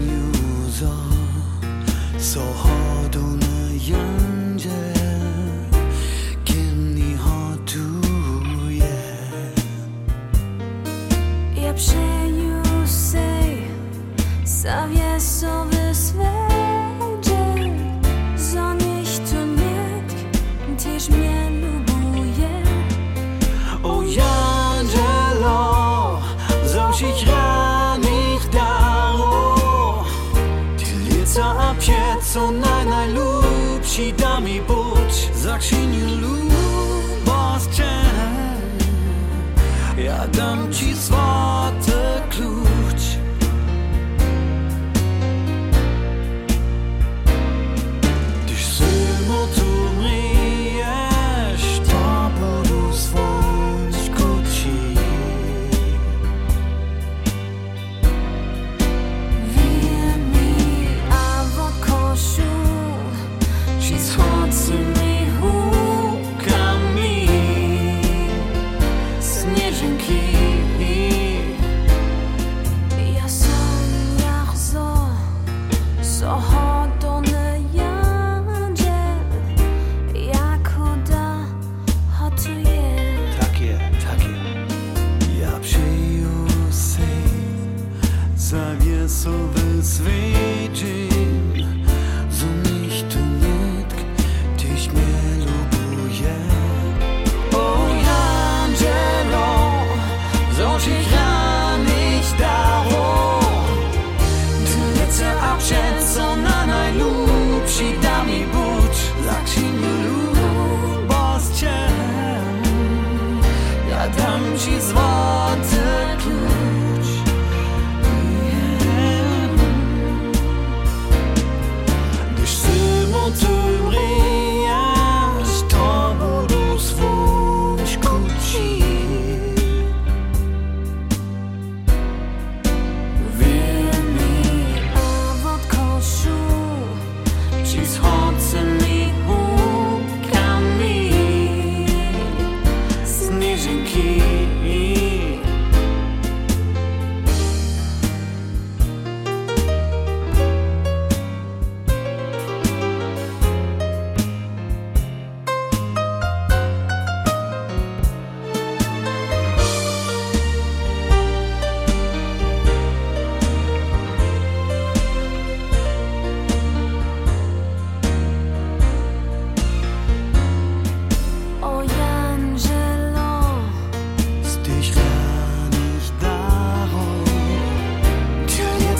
유서 서허도나 연재 김니 허투에 Ja przeniósł sej sobie sobie swe Sonne ich. co naj najljubši, da mi boč začini ja dam ci svoje. Časový svíči 几遭